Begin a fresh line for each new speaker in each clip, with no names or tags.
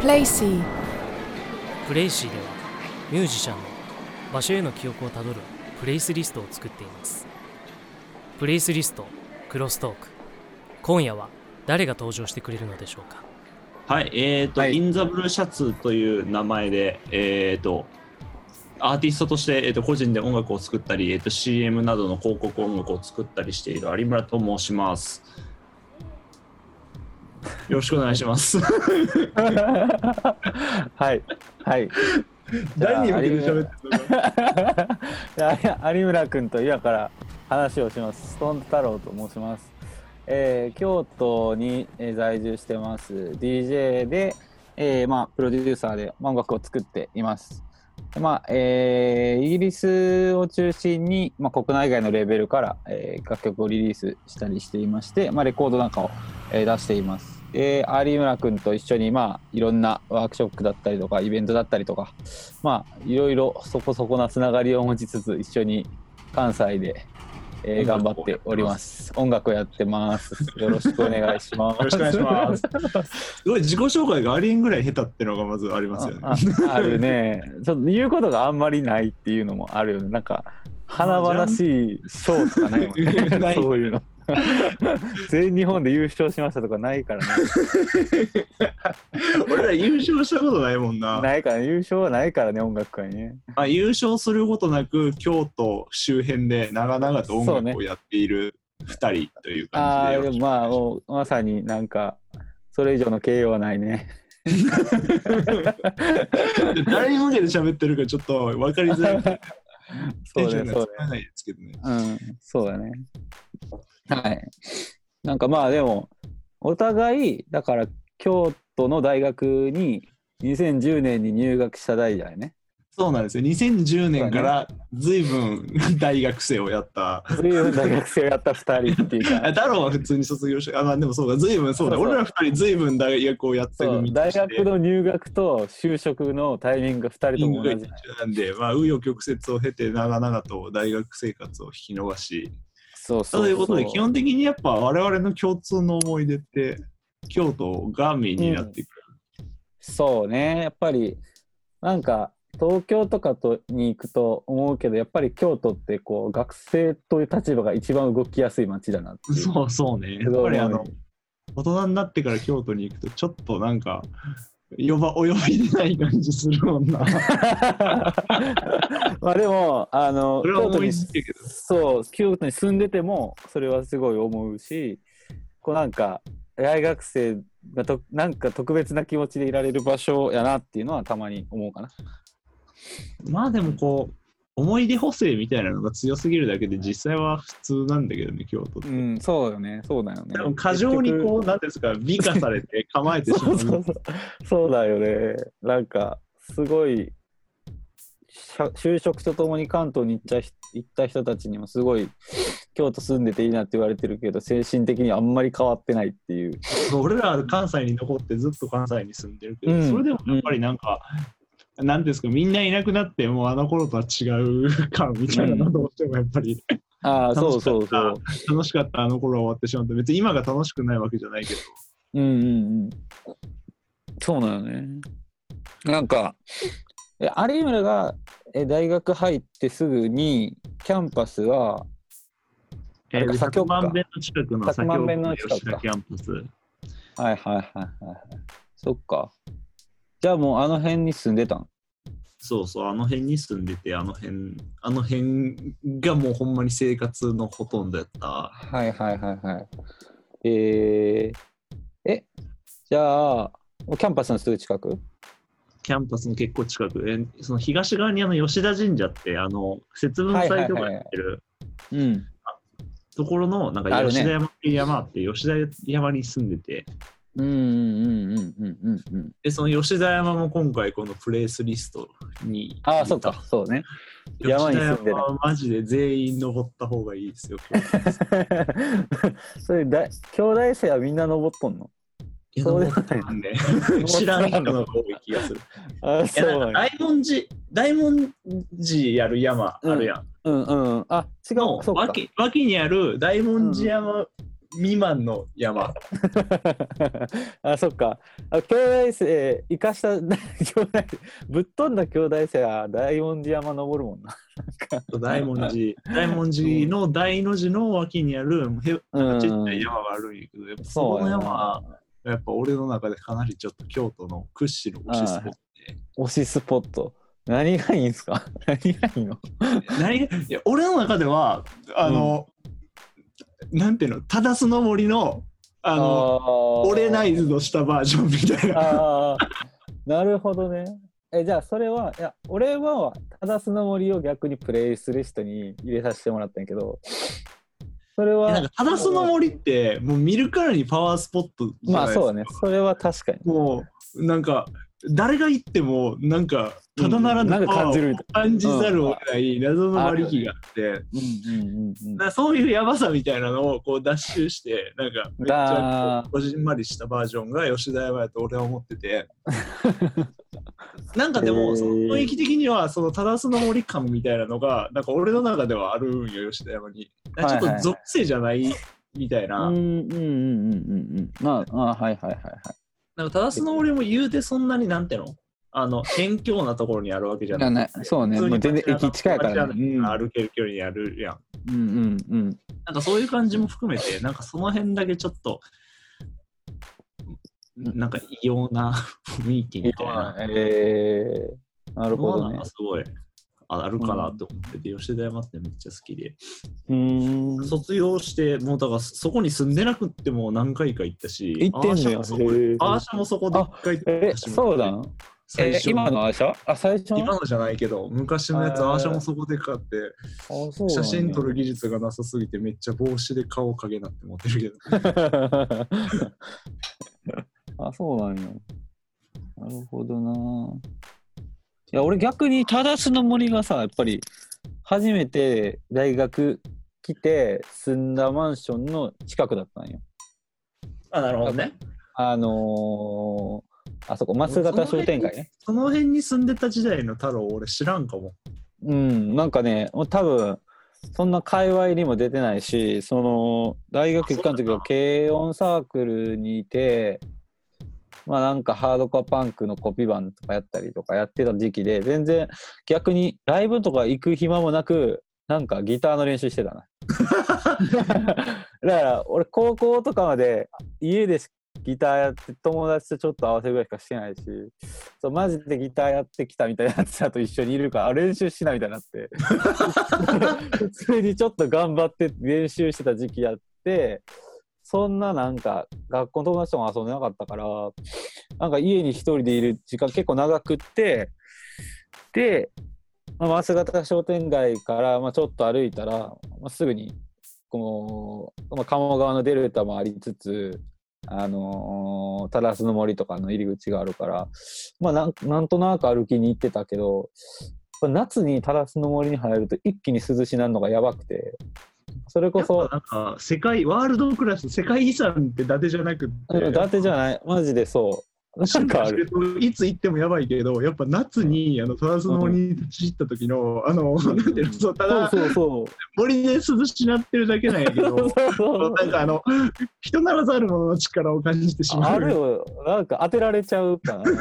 プレイシー
プレイシーではミュージシャンの場所への記憶をたどるプレイスリストを作っています。プレイスリストクロストーク。今夜は誰が登場してくれるのでしょうか？
はい、えっ、と、
はい。
In The Blue Shirt という名前で、えっ、と、アーティストとして、えー、と個人で音楽を作ったり、えー、と CM などの広告音楽を作ったりしている有村と申します。よろしくお願いします。
はい。はい。
誰に向けて喋って
いや有村君と今から話をします。ストーン太郎と申します。えー京都にえー在住してます。DJ で、えーまあ、プロデューサーでまあ音楽を作っています。まあえーイギリスを中心に、まあ、国内外のレベルから、えー楽曲をリリースしたりしていまして、まあ、レコードなんかを、えー出しています。で有村君と一緒に、まあ、いろんなワークショップだったりとかイベントだったりとか、まあ、いろいろそこそこなつながりを持ちつつ一緒に関西で、えー頑張っております。音楽をやってます。よろしくお願いします。
よろしくお願いします。すごい自己紹介がありえんぐらい下手ってのがまずありますよね。
あああるね。ちょっと言うことがあんまりないっていうのもあるよね。なんか華々しい賞とかないもんね。そういうの。全日本で優勝しましたとかないからね。
俺ら優勝したことないもんな。
ないから、優勝はないからね、音楽界ね。
まあ、優勝することなく京都周辺で長々と音楽をやっている2人という
ああ、
感じでよろしく
でもまあ、もうまさになんか、それ以上の形容はないね。
誰に向けて喋ってるかちょっと分かりづらい。
そうね、そうね。
テンションがつかないですけどね。
うん、そうだね。はい。なんかまあでも、お互い、だから京都の大学に2010年に入学した代じゃないね。
そうなんですよ。2010年から随分大学生をやった。
そういう大学生をやった2人っていうか、
あ太郎は普通に卒業して、あ、まあでもそうか、随分そうだ。
そうそう
俺ら2人随分大学をやってる身と
大
して
学の入学と就職のタイミングが2人とも同じ。
なんで、まあ、紆余曲折を経て長々と大学生活を引き延ばし、
そうそう
ということで、基
そう
本的にやっぱ我々の共通の思い出って、京都がメインになってくる。
そうね、やっぱり、なんか、東京とかとに行くと思うけど、やっぱり京都ってこう学生という立場が一番動きやすい街だなっていう。
そうそうね。やっぱりあの、大人になってから京都に行くと、ちょっとなんか、呼ばお呼びでない感じするもんな。
まあでも、あの、
それは思い
京都に、
つけけど。
そう、京都に住んでても、それはすごい思うし、こうなんか、大学生がとなんか特別な気持ちでいられる場所やなっていうのはたまに思うかな。
まあでもこう、思い出補正みたいなのが強すぎるだけで、実際は普通なんだけどね、京都って。
うん、そうよね、そうだよね。
でも過剰にこう、なんていうんですか、美化されて構えてしま。
そううそうそうそうだよね。なんか、すごい、就職とともに関東に行った人行った人たちにもすごい、京都住んでていいなって言われてるけど、精神的にあんまり変わってないっていう。
俺らは関西に残ってずっと関西に住んでるけど、
うん
それでもやっぱりなんか、なんですか、みんないなくなって、もうあの頃とは違う感みたいなのどうしてもやっぱり
ああ、そうそうそう。
楽しかったあの頃は終わってしまって、別に今が楽しくないわけじゃないけど、
うんうんうん。そうなのね。なんか、え有村がえ大学入ってすぐに、キャンパスは、
えー、100
左京区か
万遍の近くの
100
左京
万遍
区の吉田キャンパス。
はいはいはいはいはい。そっか。じゃあもうあの辺に住んでたん？
そうそう、あの辺に住んでて、あの辺、あの辺がもうほんまに生活のほとんどやった。
はいはいはいはい。えー、え、じゃあ、キャンパスのすぐ近く？
キャンパスの結構近く、えその東側にあの吉田神社って、あの、節分祭とかやってる
うん。
ところの、なんか吉田山っていう山あって、吉田山に住んでて、
うんうんうんうんうんうんうん。
で、その吉田山も今回このプレイスリストに。
ああ、そっか、そうね。山に住んでる
マジで全員登った方がいいですよ。
それだ、京大生はみんな登っとんの？そうでもない
登ったんで、知らん人の方が多い気がする。
あそう
大文字、大文字やる山あるやん。
うんうん。あ、違う、
の
そうか。
脇脇にある大文字山未満の山。
あ、そっか。あ兄弟生、生かした 兄弟、ぶっ飛んだ兄弟生は大文字山登るもんな。
大文字、大文字の大の字の脇にあるちっちゃい山があるんやけど、やっぱそこの山は、やっぱ俺の中でかなりちょっと京都の屈指の推しスポットで。
推しスポット。何がいいんすか？何がいいの？
何がいや俺の中では、あの、なんていうの、タダスの森の、あの、折れない図のしたバージョンみたいな。
なるほどね。えじゃあそれはいや俺はただスの森を逆にプレイする人に入れさせてもらったんやけどそれは
なんか、タダスの森って、もう見るからにパワースポットじゃないですか。
まあそうだねそれは確かに
もう、なんか、誰が行っても、なんか、ただならぬパワーを
感じ
ざるを得ない謎の馬力があって、そういうやばさみたいなのをこう脱臭して、なんかめっちゃこじんまりしたバージョンが吉田山やと俺は思ってて。なんかでも、その雰囲気的には、そのタダスの森感みたいなのが、なんか俺の中ではあるんよ、吉田山に。ちょっと属性じゃないみたいな。
うんうんうんうんうん。うんまああはいはいはいはい
なんかタダスの森も言うてそんなになんての？あの、辺境なところにあるわけじゃない。
そうね。もう全然駅近いからね。うん。
歩ける距離にあるやん。
うんうんうん。
なんかそういう感じも含めて、なんかその辺だけちょっと、なんか異様な 雰囲気みたいな。
えー、なるほどね。
のはなんかすごいああるかなと思ってて、吉田山ってめっちゃ好きで。
うーん。
卒業して、もうだからそこに住んでなくっても何回か行ったし、
行ってんのよ。
アーシャもそこで一回行った
え
し
そうだん？
最初
え今のあれでしょ？あ最初の？
今のじゃないけど、昔のやつ、アーシャもそこで買って、写真撮る技術がなさすぎて、めっちゃ帽子で顔影なって持ってるけど。
あ、そうなんや。なるほどな。いや、俺逆に、タダスの森がさ、やっぱり、初めて大学来て住んだマンションの近くだったんよ。
あ、なるほどね。
あのー、あそこ、増形商店街ね。
その辺に住んでた時代の太郎、俺知らんかも。
うん、なんかね、多分、そんな界隈にも出てないし、その、大学行くの時は軽音サークルにいて、まあなんかハードコアパンクのコピー版とかやったりとかやってた時期で、全然逆にライブとか行く暇もなく、なんかギターの練習してたな。だから俺高校とかまで家でギターやって友達とちょっと合わせるぐらいしかしてないしそうマジでギターやってきたみたいなやつだと一緒にいるからあ練習しないみたいになって 普通にちょっと頑張って練習してた時期やってそんななんか学校の友達とも遊んでなかったからなんか家に一人でいる時間結構長くってで、まあ、増形商店街からまあちょっと歩いたら、まあ、すぐにこの、まあ、鴨川のデルタもありつつあのー、タラスの森とかの入り口があるから、まあなん、なんとなく歩きに行ってたけど、夏にタラスの森に入ると一気に涼しなるのがやばくて、それこそ、
なんか世界、ワールドクラス、世界遺産って伊達じゃなくって、
うん伊達じゃない、マジでそう。なんか。
いつ行ってもやばいけど、やっぱ夏にあのトラスの森に立ち入った時の、あの、なんていうの、そうただ
そうそう。
森で涼しなってるだけなんやけど、なんかあの、人ならざる者の力を感じてしまう。
あるよ、なんか当てられちゃうかな。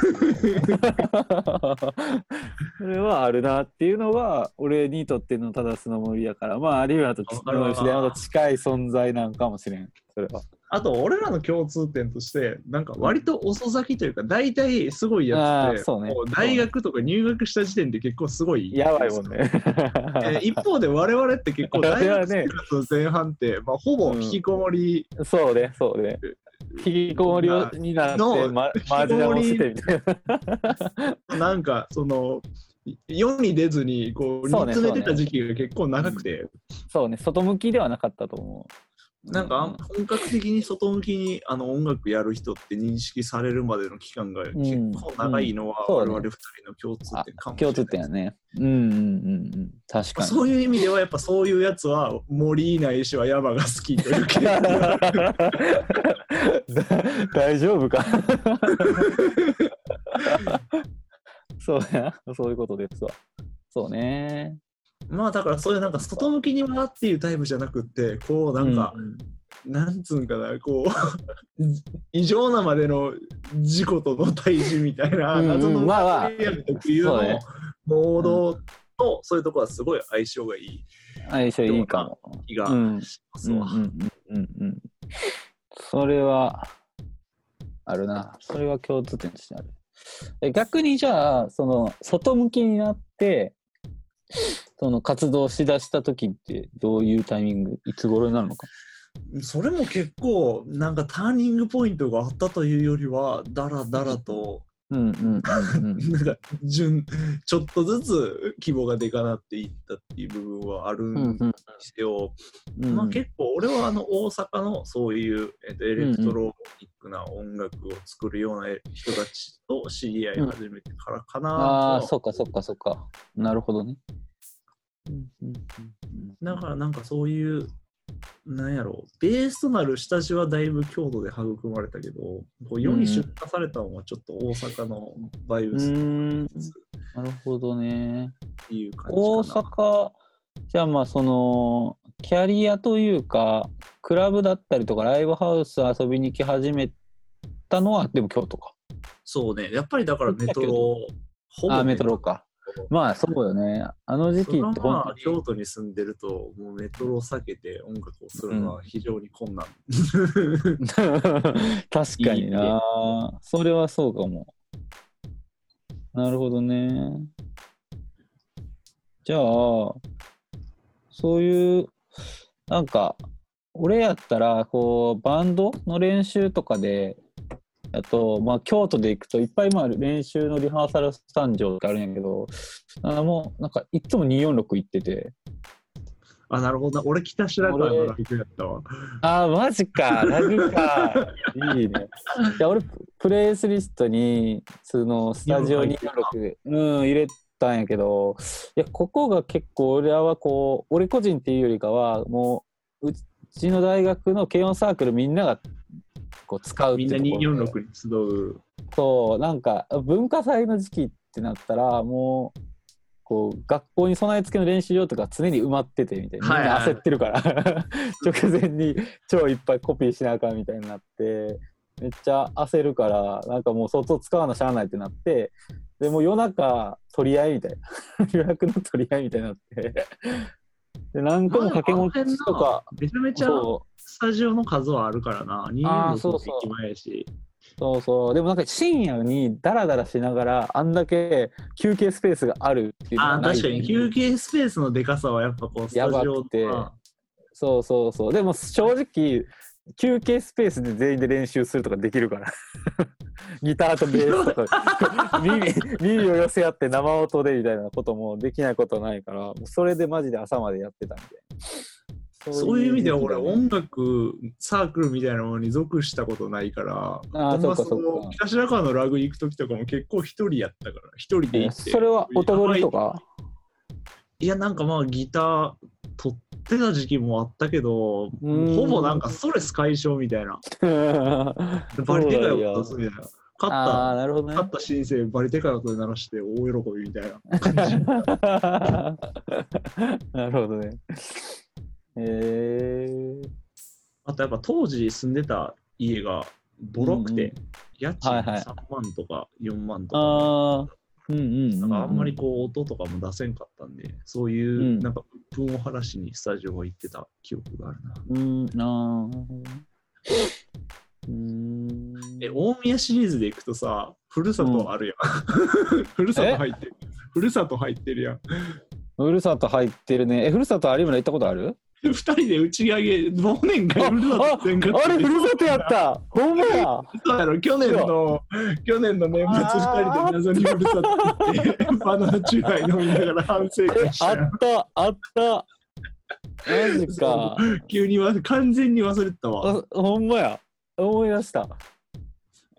それはあるなっていうのは、俺にとってのただスの森やから、まあ、有村と
わかるわ
吉田山と近い存在なんかもしれん、それは。
あと、俺らの共通点として、なんか割と遅咲きというか、大体すごいやつって、
ね
大学とか入学した時点で結構すごい。
やばいもんね。
えー一方で我々って結構 大学生活の前半って、まあ、ほぼ引きこもり、
そうね、そうね。引きこもりをになって、
の
ま、マジでもしてみたいな。
なんかその世に出ずにこう
ね
煮詰めてた時期が結構長くて、
そうね、外向きではなかったと思う。
なんか本格的に外向きにあの音楽やる人って認識されるまでの期間が結構長いのは我々二人の共通点かもしれない
共通点やね。うんうんうんうん。確かに。
そういう意味ではやっぱそういうやつは森ないしは山が好きというか
大丈夫か？そうや、そういうことですわ。そうね。
まあだからそういうなんか外向きにはっていうタイプじゃなくってこうなんか
うん
なんつうんかなこう 異常なまでの事故との対峙みたいな謎の特有のモードとそういうところはすごい相性がいい
相性いいかも。
気が
うん。
しますわ。
それは、あるな。それは共通点としてある。え逆にじゃあ、その、外向きになって、その活動しだした時ってどういうタイミング、いつ頃になるのか？
それも結構なんかターニングポイントがあったというよりはだらだらと
うんうんうんうん。
なんか順ちょっとずつ規模がでかなっていったっていう部分はある
うんん
ですよ。
うん
まあ、結構俺はあの大阪のそういう、えっとエレクトロニックな音楽を作るような人たちと知り合い始めてからかなと
ああ、
は
そっかそっかそっか。なるほどね。うんうんうん
だからなんかそういうなんやろうベースとなる下地はだいぶ京都で育まれたけどこう世に出荷されたのはちょっと大阪のバイブス
うーん
っ
なるほどね。
ていう感
大
じかな。
阪、じゃあまあその、キャリアというか、クラブだったりとかライブハウス遊びに行き始めたのは、でも京都か。
そうねやっぱりだからメトロほぼ
あ、メトロか。まあそうよね。あの時期って
それはまあ
本
京都に住んでるともうメトロを避けて音楽をするのは非常に困難。
当 に確かにな。それはそうかも。なるほどね。じゃあ、そういう、なんか、俺やったら、こう、バンドの練習とかで、あと、まあ、京都で行くといっぱいまあ練習のリハーサルスタンジョってあるんやけど、あもう、なんか、いつも246行ってて、
あ、なるほどな。俺北白川のライブやったわ。
ああ、マジか、ラグか。いいね。いや、俺、プレイスリストに、その、スタジオ246、うん、入れたんやけど、いや、ここが結構、俺らはこう、俺個人っていうよりかは、もう、うちの大学の軽音サークルみんなが、こう、使うって
みんな
いうところで
246に集う。
そう、なんか、文化祭の時期ってなったら、もう、こう、学校に備え付けの練習場とか常に埋まっててみたいな。みんな焦ってるから、直前に超いっぱいコピーしなあかんみたいになって、めっちゃ焦るから、なんかもう外使わなしゃあないってなって、でもう夜中取り合いみたいな。予約の取り合いみたいになって。で、何個も掛け持ちとか、
めちゃめちゃスタジオの数はあるからな。246
あーそうそう
駅前やし。
そうそう。でもなんか深夜にダラダラしながら、あんだけ休憩スペースがあるっていうの
あ確かに休憩スペースのでかさはやっぱこうスタジオ
やばくて
と
そうそうそう。でも正直、休憩スペースで全員で練習するとかできるから。ギターとベースとか 耳耳を寄せ合って生音でみたいなこともできないことないから、それでマジで朝までやってたんで。
そういう意味では俺音楽サークルみたいなものに属したことないから
あそそ
の北白川のラグ行く時とかも結構一人やったから一人で行って。
それは音取りとか？
いやなんかまあギター取ってた時期もあったけど
うん。
ほぼなんかストレス解消みたいな。バリでかい音出すみたいな。勝った。
なるほどね。
勝。った申請バリでかい音で鳴らして大喜びみたいな感じ。
なるほどね。へえ
あとやっぱ当時住んでた家がボロくて、
うん
家賃
はいはい
3万とか4万とか、
ああ、うんうんうん。
なんかあんまりこう音とかも出せんかったんで、そういううんなんか鬱憤を晴らしにスタジオ行ってた記憶があるな。
うん、ああ。うーん。
え、大宮シリーズで行くとさ、ふるさとあるやん。ふるさと入ってる。ふるさと入ってるやん。
ふるさと入ってるね。え、ふるさと有村行ったことある？
二人で打ち上げ、忘年会ふるさとせんかった
あれ、ふるさとやったほんまや
そうやろ、去年の、去年の年末二人で謎にふるさと行って、バナナチューハイ飲みながら反省会し
あ
たよ
った、あった。マジか。
急にわ完全に忘れてたわ。
あほんまや。思い出した。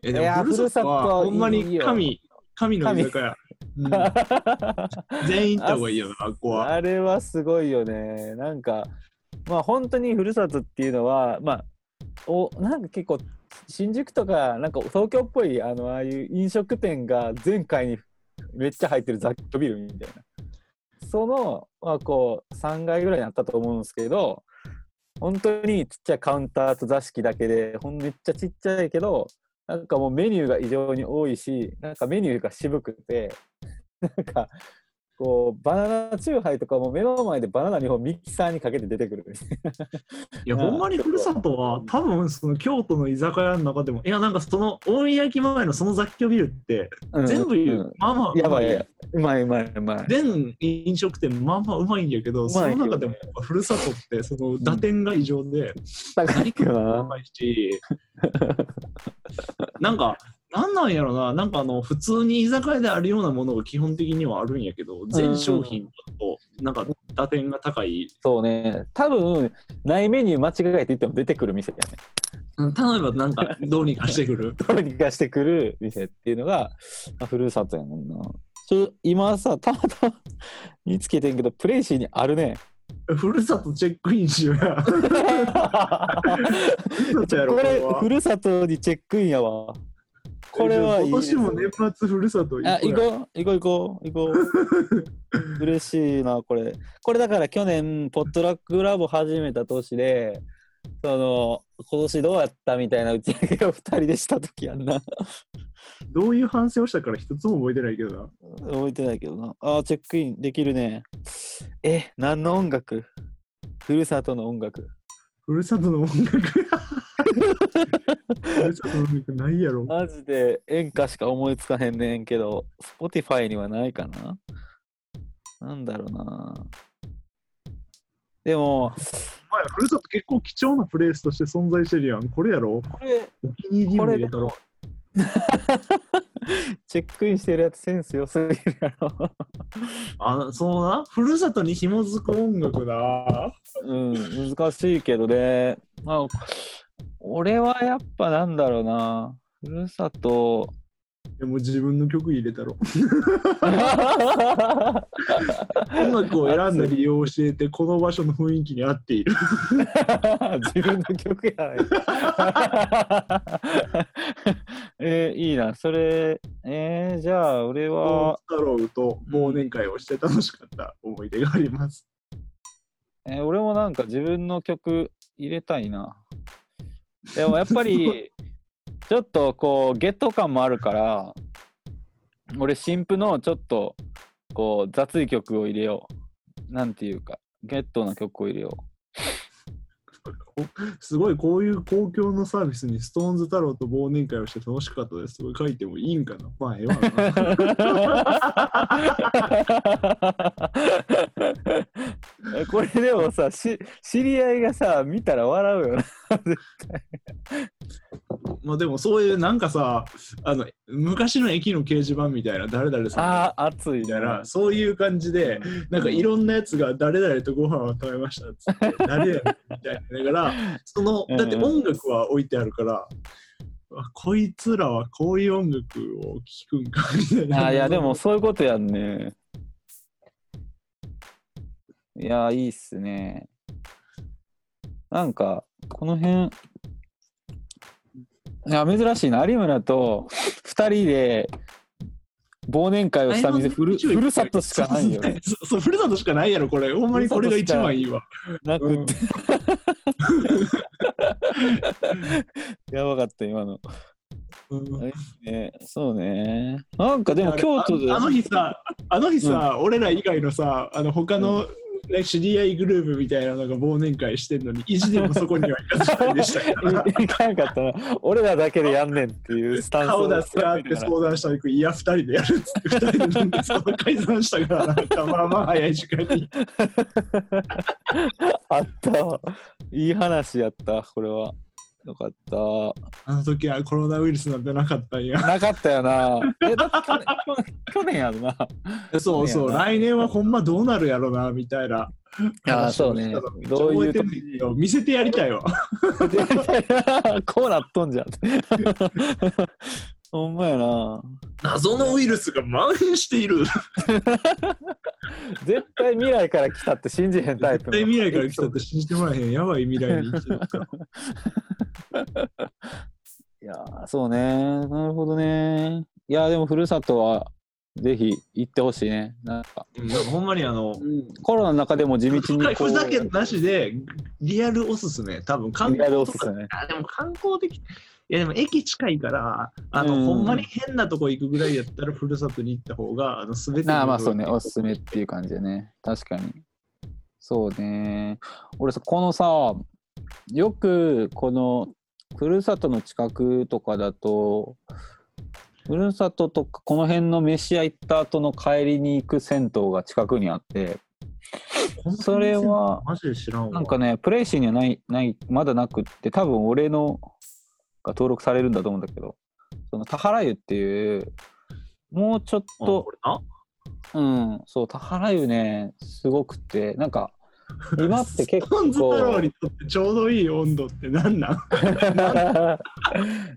え、
いや
ふるさとはほんまに神、神の居酒屋。うん 全員行った方がいいよな、あっこは。
あれはすごいよね。なんか、まあ本当にふるさとっていうのは、まあ、おなんか結構、新宿とか、なんか東京っぽい、あの、ああいう飲食店が全階にめっちゃ入ってる雑居ビルみたいな。その、まあこう、3階ぐらいにあったと思うんですけど、本当にちっちゃいカウンターと座敷だけで、ほんめっちゃちっちゃいけど、なんかもうメニューが異常に多いし、なんかメニューが渋くて、なんか、こう、バナナチューハイとかも目の前でバナナ2本ミキサーにかけて出てくる。
いや、
まあ
ほんまにふるさとは、多分その京都の居酒屋の中でも、いや、なんかその大宮駅前のその雑居ビルって、全部言う、
うん
まあまあ、
やばい。やうまいうまいうまい。
全飲食店、まあまあうまいんやけど、その中でもふるさとって、その打点が異常で、
高いよな。
高いし、なんか、なんなんやろな、なんかあの、普通に居酒屋であるようなものが基本的にはあるんやけど、全商品と、なんか打点が高い。
そうね。多分、ないメニュー間違えて言っても出てくる店だよね。
うん例えばなんか、どうにかしてくる。
どうにかしてくる店っていうのが、まあ、ふるさとやもんな。ちょ今さ、たまたま見つけてんけど、プレイシーにあるね。
ふるさとチェックインしようや。
こ
れ
ふるさとにチェックインやわ。これはいい、
今年も年末ふるさと
あ、行。こう、行こう、行こう、行こう。嬉しいな、これ。これだから去年、ポットラックラボ始めた年で、その、今年どうやったみたいな打ち上げを二人でした時やんな。
どういう反省をしたから一つも覚えてないけどな。
覚えてないけどな。あー、チェックインできるね。え、何の音楽？ふるさとの音楽。
ふるさとの音楽。ないやろ。
マジで演歌しか思いつかへんねんけど、Spotify にはないかななんだろうな。でも、
お前ふるさと結構貴重なプレイスとして存在してるやん。これやろ
これ、
お気に入りにも入れたろ。
チェックインしてるやつセンス良すぎるやろ。
あそうな？ふるさとに紐づく音楽だ。
うん、難しいけどね。まあ、俺はやっぱなんだろうな。ふるさと。
でも自分の曲入れたろ。音楽を選んだ理由を教えて、この場所の雰囲気に合っている。
自分の曲やない。えーいいな。それ、えーじゃあ俺は、
太郎と忘年会をして楽しかった思い出があります。
えー俺もなんか自分の曲入れたいな。でもやっぱり、ちょっとこう、ゲット感もあるから、俺、新婦のちょっと、こう、雑い曲を入れよう。なんていうか、ゲットな曲を入れよ
すごいこういう公共のサービスにストーンズ太郎と忘年会をして楽しかったです。すごい書いてもいいんかな。まあ、ええわ。
これでもさ し、知り合いがさ、見たら笑うよな。
まあでもそういうなんかさ、あの昔の駅の掲示板みたいな、誰々さん
ああ、熱いな
みたいな、。そういう感じで、なんかいろんなやつが誰々とご飯を食べましたっつって、誰やみたいな。だから、その、だって音楽は置いてあるから、あこいつらはこういう音楽を聴くんかみたいな。
あいや、でもそういうことやんね。いや、いいっすね。なんか、この辺、いや、珍しいな。有村と二人で忘年会をした店、ふるふるさとしかないよね。
そうふるさとしかないやろ、これ。ほんまにこれが一番いいわ。
なくって。やばかった、今の。
うん
ね、そうね。なんかでも京都で。
ああの日さ、あの日さ、俺ら以外のさ、あの他の、ね、知り合いグループみたいなのが忘年会してんのに、意地でもそこには行かずにでした。
いかなかったな。俺らだけでやんねんっていう スタンス
顔出すかって相談したら、いや、二人でやるっつって、二人でなんかその解散したから、なんかまあまあ早い時間に。
あったわ。いい話やった、これは。よかった。
あの時はコロナウイルスなんてなかったんや。
なかったよな。え、だって去年去 去年やろな。
そうそう、来年はほんまどうなるやろな、みたいな。
あーそうねどういう
見せてやりたいわ。
こうなっとんじゃん。ほんまやな。
謎のウイルスが蔓延している。
絶対未来から来たって信じへんタイプの。
絶対未来から来たって信じてもらえへん。やばい未来に生きてるから。
いやーそうね。なるほどね。いやーでもふるさとはぜひ行ってほしいね。なんか、
ほんまにあの、
コロナの中でも地道にこう
ふざけなしで、リアルおすすめ。多分観
リアル。おすすめ。
あでも観光的。いやでも駅近いから、あの、
うん
ほんまに変なとこ行くぐらいやったら、ふるさとに行った方が、あの、すべての
ああまあそうね、おすすめっていう感じでね。確かに。そうね。俺さ、このさ、よくこのふるさとの近くとかだと、ふるさととかこの辺の飯屋行った後の帰りに行く銭湯が近くにあって、それは
マジで知らんわ。
なんかね、プレイシーにはない、ない、まだなくって、多分俺のが登録されるんだと思うんだけど、その田原湯っていう、もうちょっ
あ、
と。うん、そう、田原湯ね、すごくて、なんか、今って結
ポン酢太郎
構、
にとってちょうどいい温度って何なん？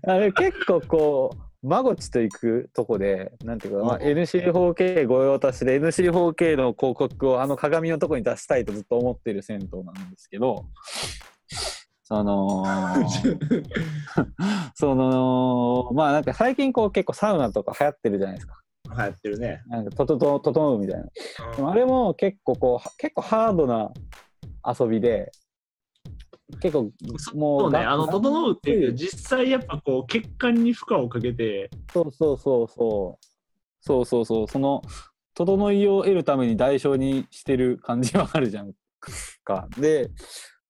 あれ結構こう、まごちと行くとこで、なんていうか、まあ、
うん
NC4K 御用達で NC4K の広告をあの鏡のとこに出したいとずっと思ってる銭湯なんですけど、その、その、まあなんか最近こう結構サウナとか流行ってるじゃないですか。
流行ってるね。
なんかととと整うみたいな。でもあれも結構こうは結構ハードな遊びで結構もう
そうね、
が
あの、整うっていう、実際やっぱこう、血管に負荷をかけて、
そうそうそうそうそうそうそうその整いを得るために代償にしてる感じはあるじゃんか。で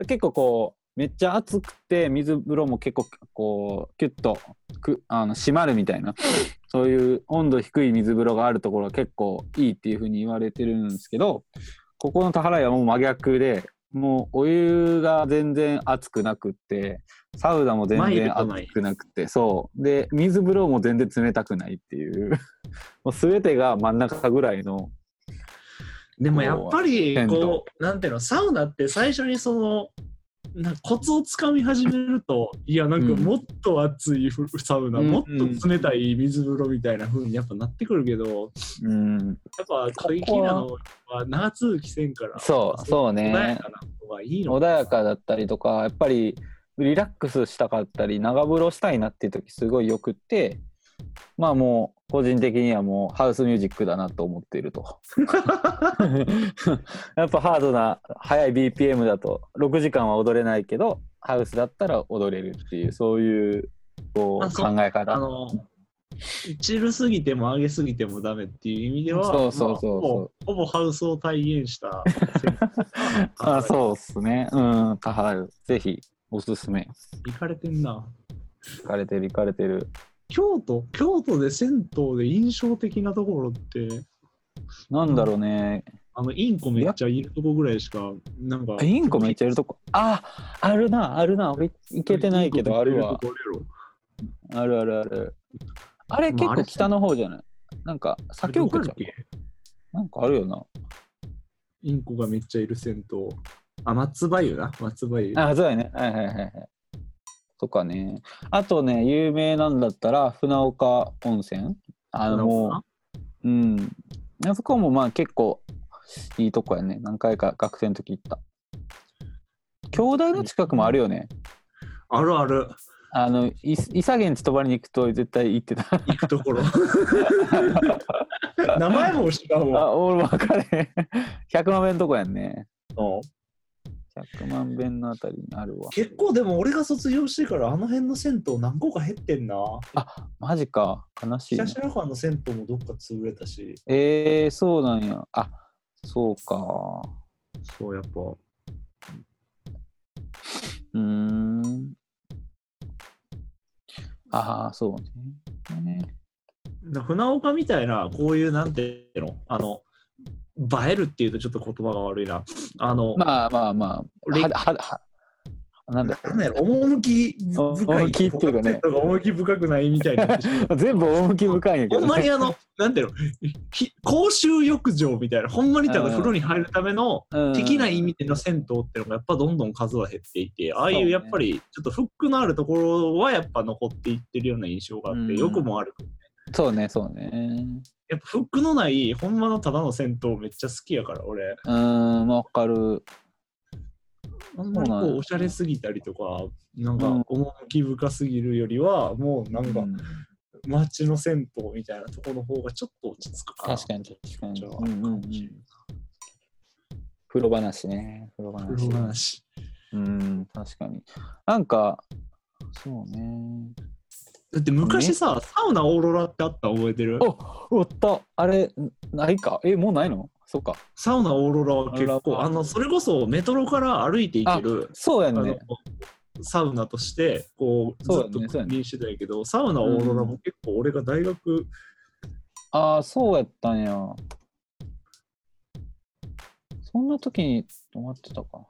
結構こうめっちゃ熱くて水風呂も結構こうキュッとくあの締まるみたいなそういう温度低い水風呂があるところが結構いいっていうふうに言われてるんですけどここの田原屋はもう真逆でもうお湯が全然熱くなくってサウナも全然熱くなくてそう。で水風呂も全然冷たくないっていう。もう全てが真ん中ぐらいの
でもやっぱりこうなんていうのサウナって最初にそのなんかコツをつかみ始めるといやなんか
うん。
もっと熱いフサウナ、
うん
もっと冷たい水風呂みたいな風にやっぱなってくるけど
うん。
やっぱ過激なのは長続きせんから
そうそうね。
穏やかな方がいいの
穏やかだったりとかやっぱりリラックスしたかったり長風呂したいなっていう時すごいよくってまあもう個人的にはもうハウスミュージックだなと思っていると。やっぱハードな速い BPM だと6時間は踊れないけどハウスだったら踊れるっていうそういうこう考え方。
あのチルすぎても上げすぎてもダメっていう意味では
そうそうそう
ほぼハウスを体現した。
あそうっすね。うん田原ぜひおすすめ。
行かれてんな。
行かれてる行かれてる
京都？京都で銭湯で印象的なところって？
なんだろうね。
あのインコめっちゃいるとこぐらいしかなんか。
インコめっちゃいるとこ？ああるなあるな。俺行けてないけど。あるわ。あるあるあるあれ結構北の方じゃない？なんか
あ
左京区じゃんなんかあるよな。
インコがめっちゃいる銭湯。あ松葉湯な松葉湯。
あそうやね。はいはいはいはいとかね。あとね有名なんだったら船岡温泉。あのもううん。あそこもまあ結構いいとこやね。何回か学生の時行った。兄弟の近くもあるよね。
あるある。
あのい伊佐源泊まりに行くと絶対行ってた。
行くところ。名前も知らんわ。
あ俺分かれへん。100万遍のとこやんね。
う。ん
100万遍のあたりにあるわ。
結構でも俺が卒業してからあの辺の銭湯何個か減ってんな。
あマジか。悲しいな
北白川の銭湯もどっか潰れたし。
えー、そうなんや。あそうか。
そうやっぱ。
うーん。ああそうねね。
な船岡みたいなこういうなんていうの？あの映えるっていうとちょっと言葉が悪いな。あの、
まあまあまあ。
レ
はははなんだ
なんだよ趣深い。
趣っていうかね。
趣深くないみたいな
全部趣深いんやけど、
ほんまにあのなんていう公衆浴場みたいなほんまにただ風呂に入るための
うん。
的な意味での銭湯っていうのがやっぱどんどん数は減っていてああいうやっぱりちょっとフックのあるところはやっぱ残っていってるような印象があって、
うん。
良くも悪くも
そうねそうね
やっぱフックのないほんまのただの銭湯めっちゃ好きやから俺
うーんわかる
あんまりこ
そう
おしゃれすぎたりとかなんか
うん
趣深すぎるよりはもうなんか
うん
街の銭湯みたいなとこの方がちょっと落ち着くかな。
確かに確かに。うんうんうん風呂話ね。風呂話。
風呂話。
うん、確かに。なんか、そうね。
だって昔さ、サウナオーロラってあった覚えてる？
おおった。あれ、ないか？え、もうないの？そうか。
サウナオーロラは結構、あの、それこそメトロから歩いていける、
そうやんね。
サウナとして、こう、ずっと確認してたんやけど、サウナオーロラも結構俺が大学、
ああ、そうやったんや。そんな時に泊まってたか。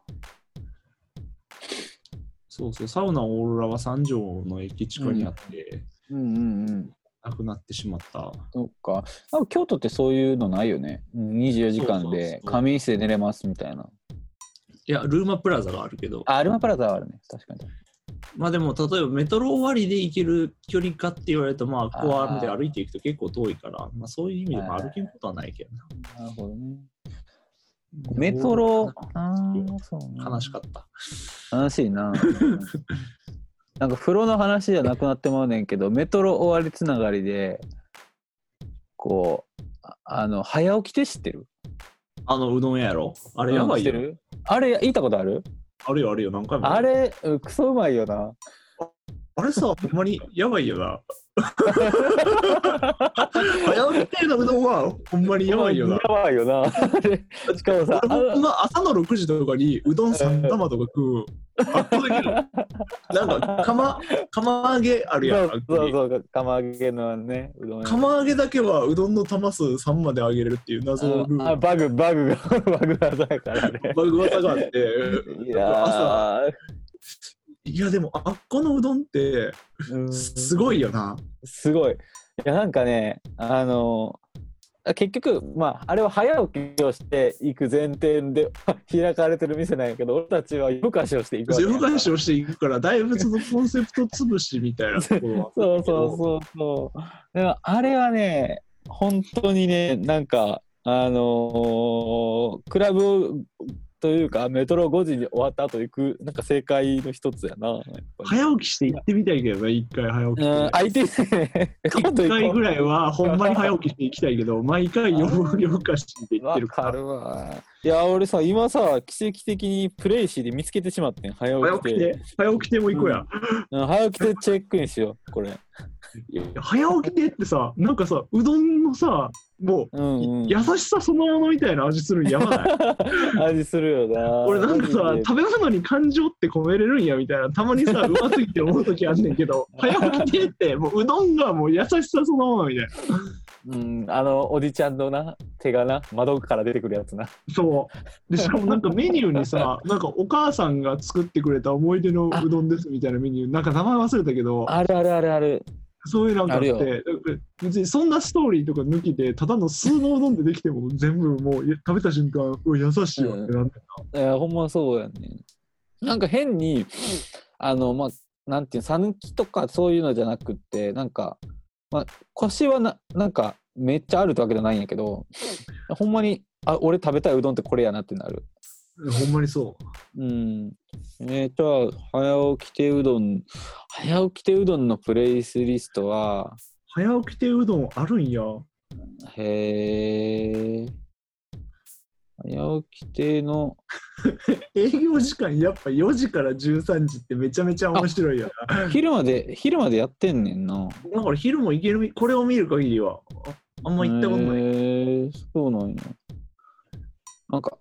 そうそう、サウナオーロラは三条の駅地下にあって、
うんうんうん。
なくなってしまった。
そっか。か京都ってそういうのないよね。うん24時間で仮眠室で寝れますみたいな。
いや、ルーマプラザがあるけど、
あ、アルマプラザはあるね。確かに。
まあでも、例えばメトロ終わりで行ける距離かって言われると、まあ、こう
あー
歩いて歩いていくと結構遠いから、まあそういう意味でも
はい
歩けんことはないけどな。
なるほどね。メトロ、あ
悲。しかった。
悲しいな。なんか風呂の話じゃなくなってまうねんけど、メトロ終わりつながりで、こう、ああの、早起きて知ってる？
あのうどん屋やろ？あ
あ
れやばいよ。
る？あれ、行ったことある？
あるよあるよ、何回も。
あれ、うんクソうまいよな。
あれさ、ほんまにやばいよな。早起き系のうどんはほんまにやばいよな。
やばいよな。しかもさ、あ
俺ほんま朝の6時とかにうどん3玉とか食う。なんか釜、釜揚げあるやん。
そうそう釜揚げのね、うどん屋
釜揚げだけはうどんの玉数3まで上げれるっていう謎のルール。
あバグ、バグが、バグ技やからね。
バグ技があって、
いや
朝、
ー
いやでもあっこのうどんって
うん
すごいよな。
すごい。いや、なんかね、あの結局、まあ、あれは早起きをしていく前提で 開かれてる店なんやけど、俺たちは夜更かしをしていく
夜更かしをしていくから、だいぶそのコンセプト潰しみたいなところは。
そうそうそうそう。でもあれはね、本当にね、なんか、あのークラブというか、メトロ5時に終わった後行く、なんか正解の一つやな。
早起きして行ってみたいけどな、一回早起き
うん、
して。
相手ね、今度
一回ぐらいはほんまに早起きして行きたいけど、毎回夜夜更かしで
う。
行ってるか。
ら。いや、俺さ、今さ、奇跡的にプレイシーで見つけてしまってん、早起きて。
早起きて、も行こうや。
うん、早起きてチェックインしよう、これ。
早起きてってさ、なんかさ、うどんのさ、もう、
うんうん。
優しさそのものみたいな味するんやばない？
味するよな。
俺なんかさ食べ物に感情って込めれるんやみたいなたまにさ うますぎて思う時あんねんけど早起きてってもううどんがもう優しさそのものみたいな
うん、あの、おじちゃんのな、手がな、窓から出てくるやつな。
そうでしかもなんかメニューにさ なんかお母さんが作ってくれた思い出のうどんですみたいなメニューなんか名前忘れたけど
あるあるあるある。
そういうなんかあって別にそんなストーリーとか抜きでただの素のうどんでできても全部もう食べた瞬間うわ優しいわってなんだ
いや、ほんまそうやね。なんか変に、あの、まあ、なんていうの、さぬきとかそういうのじゃなくって、なんか、まあ、腰はな、なんか、めっちゃあるってわけじゃないんやけど、ほんまに、あ、俺食べたいうどんってこれやなってなる。
ほんまにそう
うん。えー、じゃあ、早起きてうどん、早起きてうどんのプレイスリストは、
早起きてうどんあるんや
へえ。早起きての、
営業時間やっぱ4時から13時ってめちゃめちゃ面白いよな。
昼まで、昼までやってんねんな。
だから昼も行ける、これを見る限りは、ああんま行ったことない。
へえそうなんや。なんか、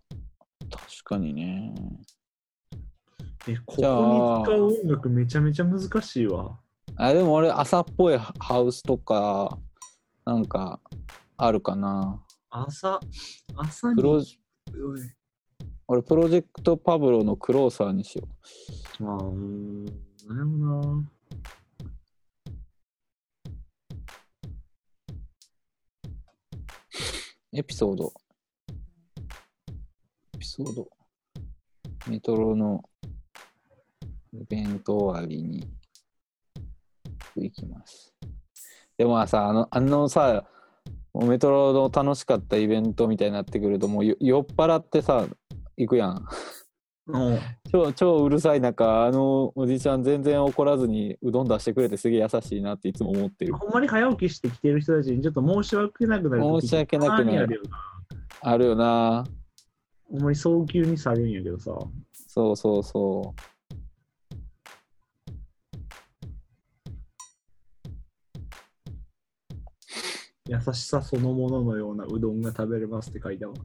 確かにね。
え、ここに使う音楽めちゃめちゃ難しいわ。
あ、でも俺、朝っぽいハウスとか、なんか、あるかな。
朝、朝
プロ
に。
俺、プロジェクトパブロのクローサーにしよう。
あーうーん、なるほどな。
エピソード。エピソード。メトロのイベント終わりに行きます。でもさ、あの、あのさ、メトロの楽しかったイベントみたいになってくると、もうよ酔っ払ってさ、行くやん。
うん
超超うるさい中あのおじちゃん全然怒らずにうどん出してくれてすげえ優しいなっていつも思ってる
ほんまに早起きしてきてる人たちにちょっと申し訳なくなる時
申し訳なくなる
あるよな
あ
んまに早急に去るんやけどさ。
そうそうそ
優しさそのもののようなうどんが食べれますって書いてある。
う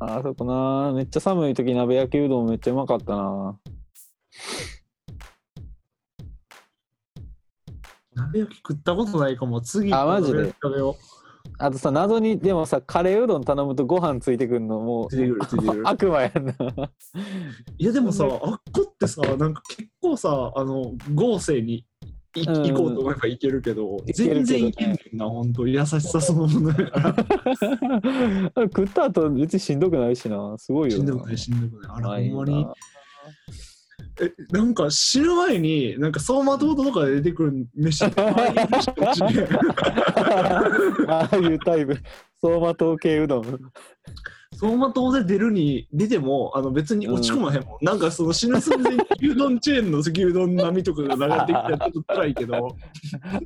あそこなめっちゃ寒い時鍋焼きうどんめっちゃうまかったな
鍋焼き食ったことないかも。次、
あマジで？
食べよ
あとさ謎にでもさカレーうどん頼むとご飯ついてくんのも
う。
悪魔やんな
いやでもさ、あっこってさ、なんか結構さ、あの、豪勢にい
うん
行こうと思えばいけるけど、全然いけんねんな、ほんと。優しさそのものやから。
食った後別にしんどくないしなすごいよな
しんどくない、しんどくない。あれ、
ない
ほんまに
な。
え、なんか死ぬ前に、なんか走馬灯とかで出てくる飯、ああいう
タイプ。走馬灯系うどん。
走馬灯で出るに出てもあの別に落ち込まへんもん、なんかその死ぬ寸前に牛丼チェーンの牛丼並みとかが流れてきたら ちょっと辛いけど。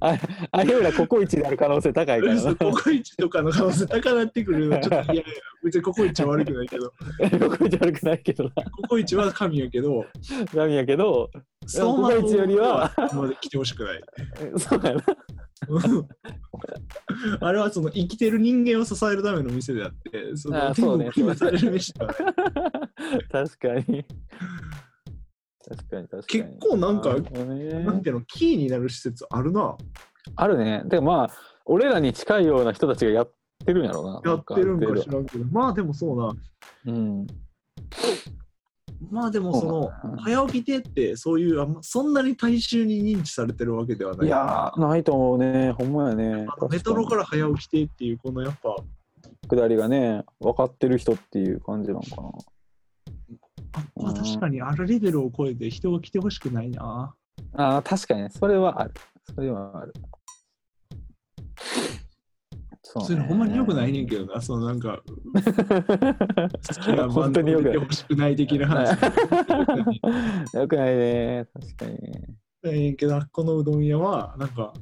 ああれよりココイチである可能性高いから。な
ココイチとかの可能性高なってくるのはちょっと嫌や。別にココイチは悪くないけど。
ココイチ悪くないけどな。
ココイチは神やけど
ダメやけど
走馬灯
ココイチよりは
まで来てほしくない
そうやな。
あれはその生きてる人間を支えるための店であってその
あそうね。
天国にされる飯ではない。
確かに。確かに確かに。
結構なんか
な
んていうのキーになる施設あるな。
あるね。でもまあ俺らに近いような人たちがやってるんやろうな。
やってるんか知らんけど。まあでもそうな。
うん
まあでもその早起き亭ってそういうあんまそんなに大衆に認知されてるわけではない。
いやーないと思うね。ほんまやね。
メトロから早起き亭っていうこのやっぱ
下りがね分かってる人っていう感じなのかな。
あまあ確かにあるレベルを超えて人が来てほしくないな。
ああ確かにね。それはある。それはあるそ
そういうのほんまに良くないねんけどな、そのなんか
本当に良くない。
ほしくない的な話。
よくないね。確かに
ね。んけど、このうどん屋はなんか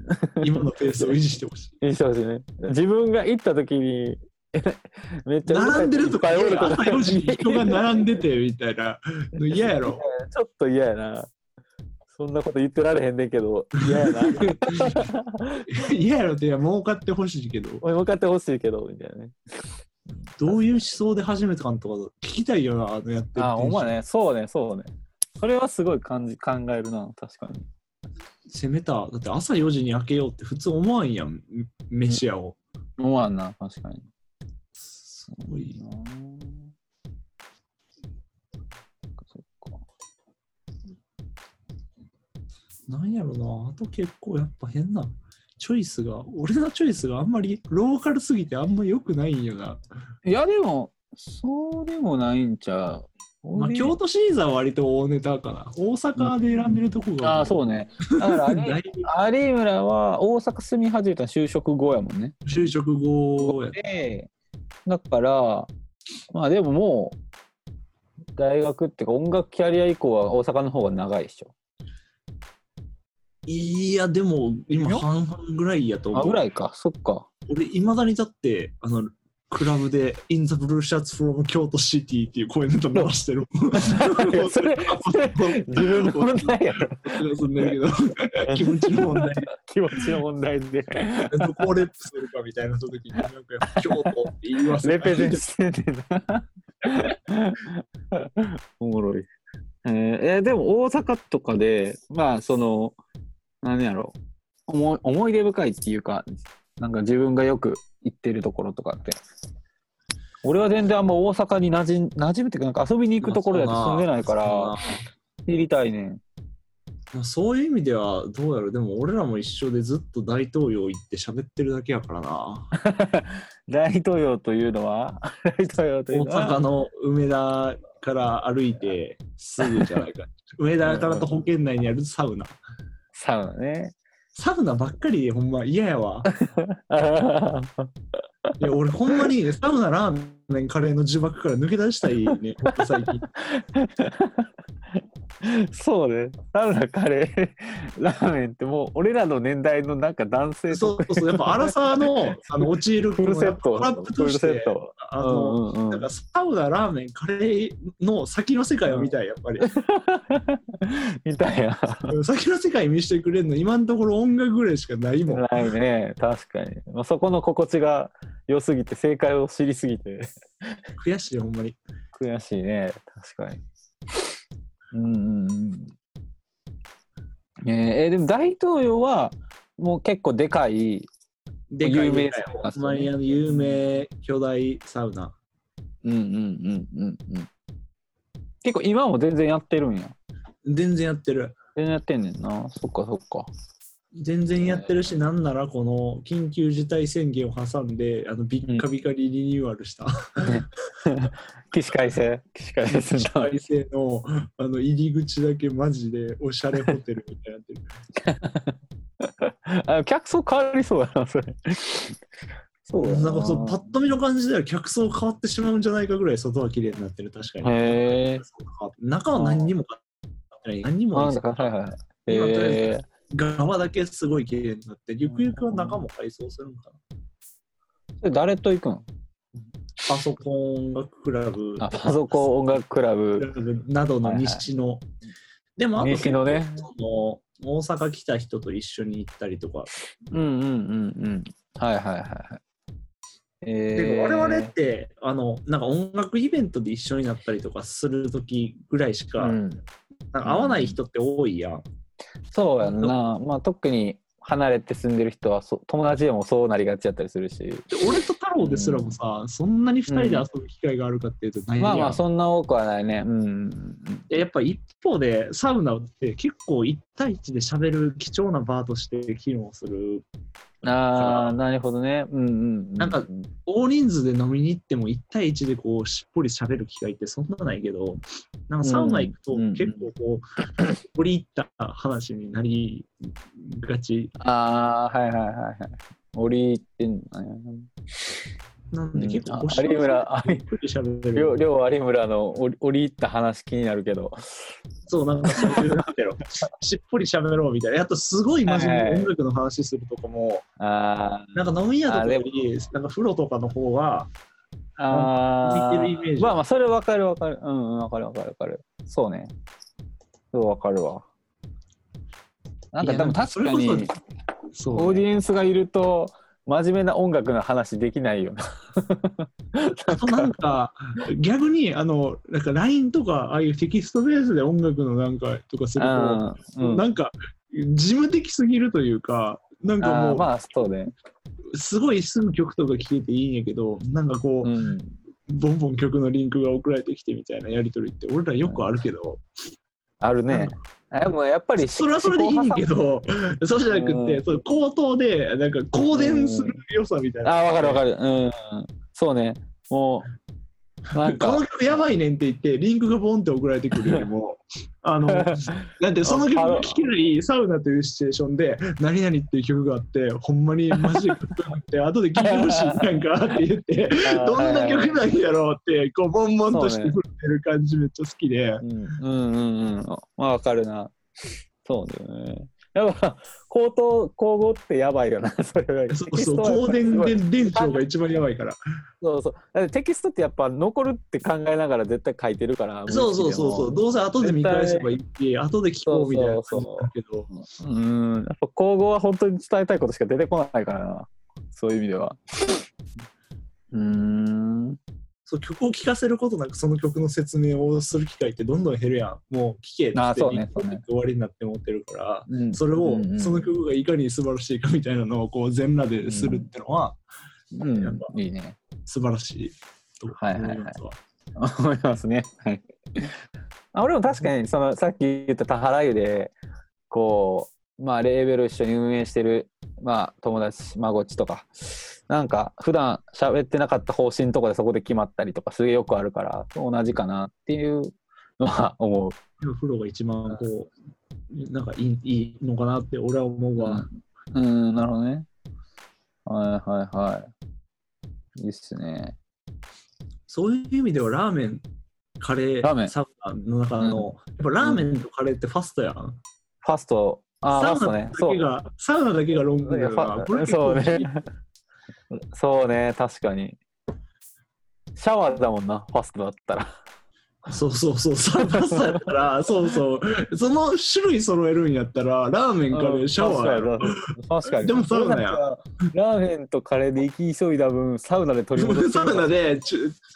今のペースを維持してほしい。
いいしてほしいね。自分が行った時に めっちゃ
並んでるとか、
いっぱいおると
朝4時に人が並んでてみたいな。の嫌やろ。
ちょっと嫌やなそんなこと言ってられへんねんけど嫌やな
嫌やろっていや儲かってほしいけど。
向かってほしいけどみたいなね
どういう思想で始めたかんとか聞きたいよな、あのやってる
あお
店主
前ねそうねそうねそれはすごい感じ考えるな確かに
攻めた。だって朝4時に開けようって普通思わんやん、飯屋を。
思わんな確かに
すごい。
な
なんやろな、あと結構やっぱ変なチョイスが、俺のチョイスがあんまりローカルすぎてあんま良くないんよな。
いやでもそうでもないんちゃう。
まあ、
俺
京都シーザーは割と大ネタかな。大阪で選んでるとこが。
ああそうね。だから 有村は大阪住み始めたの就職後やもんね。
就職後や。
でだからまあでももう大学っていうか音楽キャリア以降は大阪の方が長いでしょ
いや、でも今半々ぐらいやと思う。
あぐらいかそっか
俺、いまだにだって、あの、クラブで、In the Blue Shirts from 京都 City っていう声ネタ流してる。
それそれ自分の問題やろ
そんなけど、気持ちの問題。
気持ちの問題で
どこをレップするかみたいな時に、なんか京都って言います
レペゼンしてんねんなおもろいえーえーでも大阪とかでまあその何やろ思い思い出深いっていうかなんか自分がよく行ってるところとかって。俺は全然あんま大阪に馴染ん馴染むっていうかなんか遊びに行くところやと住んでないから知りたいね
そういう意味ではどうやろう。でも俺らも一緒でずっと大東洋行って喋ってるだけやからな。
大東洋というのは？大東洋という
大
のは？
阪の梅田から歩いてすぐじゃないか。梅田からと保険内にあるサウナ
サウナね。
サウナばっかりでほんま嫌やわ。いや俺ほんまにサウナラーメンカレーの呪縛から抜け出したいね ほんと最近
そうね。サウナ、カレー、ラーメンってもう俺らの年代のなんか男性
そうそうやっぱアラサーの あの陥る
フルセット。
トラップとして
セット。
あの、
うんうんうん
なんかサウナラーメンカレーの先の世界を見たいやっぱり
みたいな。
先の世界見せてくれるの今のところ音楽ぐらいしかないもん
ないね。確かに。まあ、そこの心地が良すぎて、正解を知りすぎて、
悔しいほんまに
悔しいね。確かに。うんうんうん。えーえーでも大統領はもう結構でかい、
でかい
有名
でかい
な
ほんまにあの有名巨大サウナ
うんうんうんうんうん。結構今も全然やってるんや。
全然やってる
全然やってんねんな。そっかそっか。
全然やってるし、なんならこの緊急事態宣言を挟んで、あのビッカビカにリニューアルした、
起死回生起死回生するな。
体制のあの入り口だけマジでおしゃれホテルみたいになってる。
あ客層変わりそうやな、それ。そうや
なんかそうパッと見の感じでは客層変わってしまうんじゃないかぐらい外は綺麗になってる、確かに。中は何にも変わってない。何にも
あ
ない
なんかはいはい。
今とりあえ
へえ。
側だけすごい綺麗になって、ゆくゆくは中も改装するのかな。
それ誰と行くん？
パソコン音楽クラブ
あ、パソコン音楽クラ
ク
ブ。
などの西の。でもあと
西のね
その大阪来た人と一緒に行ったりとか。
うんうんうんうん。はいはいはいはい。え
で
ー、
も我々ってあのなんか音楽イベントで一緒になったりとかするときぐらいしか、
うん、
なんか会わない人って多いやん。
そうやんな。まあ特に離れて住んでる人はそ友達でもそうなりがちやったりするし。
で俺と太郎ですらもさ、そんなに二人で遊ぶ機会があるかっていうと。
まあまあそんな多くはないね。うん
やっぱ一方でサウナって結構1対1で喋る貴重なバーとして機能する
ああ、なるほどね。うんうんうん。
なんか大人数で飲みに行っても1対1でこうしっぽり喋る機会ってそんなないけどなんかサウナ行くと
うん
結構こう掘り入った話になりがち
ああ、はいはいはいはい。折り入ってんのね。
なんで結構こ
有村
ゆっくり喋
両
る
両有村の折り入った話気になるけど。
そうなんかそういうなんていうの しっぽり喋ろうみたいなあとすごい真面目に音楽の話するとかも
あ
なんか飲み屋とかよりなんか風呂とかの方が
あ。
似てるイメージ
まあまあ、それわかるわかる。うんうん、わかるわかるわかる。そうね。そうわかるわ。なんかでも確かに、オーディエンスがいると、真面目な音楽の話できないよな。
あとなんか逆にあのなんか LINE とかああいうテキストベースで音楽のなんかとかすると、
うんうん
なんか事務的すぎるというかなんかもう、
まあ、そうね。
すごいすぐ曲とか聴けていいんやけどなんかこう、
うん。
ボンボン曲のリンクが送られてきてみたいなやり取りって俺らよくあるけど、
あるね。でもやっぱり、
それはそれでいいけど そうじゃなくて、
うん
そう口頭でなんか公電する良さみたいな、
ああ、わかるわかる。うん。そうね。もう、
この
か、
曲やばいねんって言って、リンクがボンって送られてくるよりも、あの、だってその曲が聴けないサウナというシチュエーションで、何々っていう曲があって、ほんまにマジでかっこよくて、後で聴いてほしいなんかって言って、どんな曲なんやろうって、こう、ボンボンとして振ってる感じめっちゃ好きで、
うんうんうんうん。まあ、わかるな。そうだよね。やっぱ、口頭、口語ってやばいよな、それは。
そうそう、
テキストはやっ
高
ぱすごい
電で電長が一番やばいから。
そうそう。テキストってやっぱ残るって考えながら絶対書いてるから。
そうそうそうそう、どうせ後で見返せばいい後で聴こうみたいな
そうそう
けど、
う。うん。やっぱ口語は本当に伝えたいことしか出てこないからな。そういう意味では。うーん。
そう曲を聴かせることなくその曲の説明をする機会ってどんどん減るやん。もう聴けって
あそうね
リンクで終わりになって思ってるから、
うん
それを、
うんうん
その曲がいかに素晴らしいかみたいなのをこう全裸でするってのは
うん
やっぱ
いいね。
素晴らしいと思
はいはいはい
いますわ。
思いますね。はい。あ俺も確かにそのさっき言った田原湯でこうまあレーベル一緒に運営してるまあ友達孫っちとかなんか普段喋ってなかった方針とかでそこで決まったりとかすげえよくあるから同じかなっていうのは 思う。
風呂が一番こう、なんかいいいいのかなって俺は思うわ。
うん、なるほどね。はいはいはい。いいっすね。
そういう意味ではラーメン、カレー、
ラーメン
サウナの中の、やっぱラーメンとカレーってファストやん。
ファスト、
サウナだ。
そう
け。が、サウナだけがロングだから、
そうね。そうね、確かに。シャワーだもんな、ファストだったら。
そうそうそう、サウナスタやったら、そうそう、その種類揃えるんやったら、ラーメン、カレー、シャワーやろ。
確かに。
でもサウナや
ラーメンとカレーで行き急いだ分、サウナで取り戻して
サウナで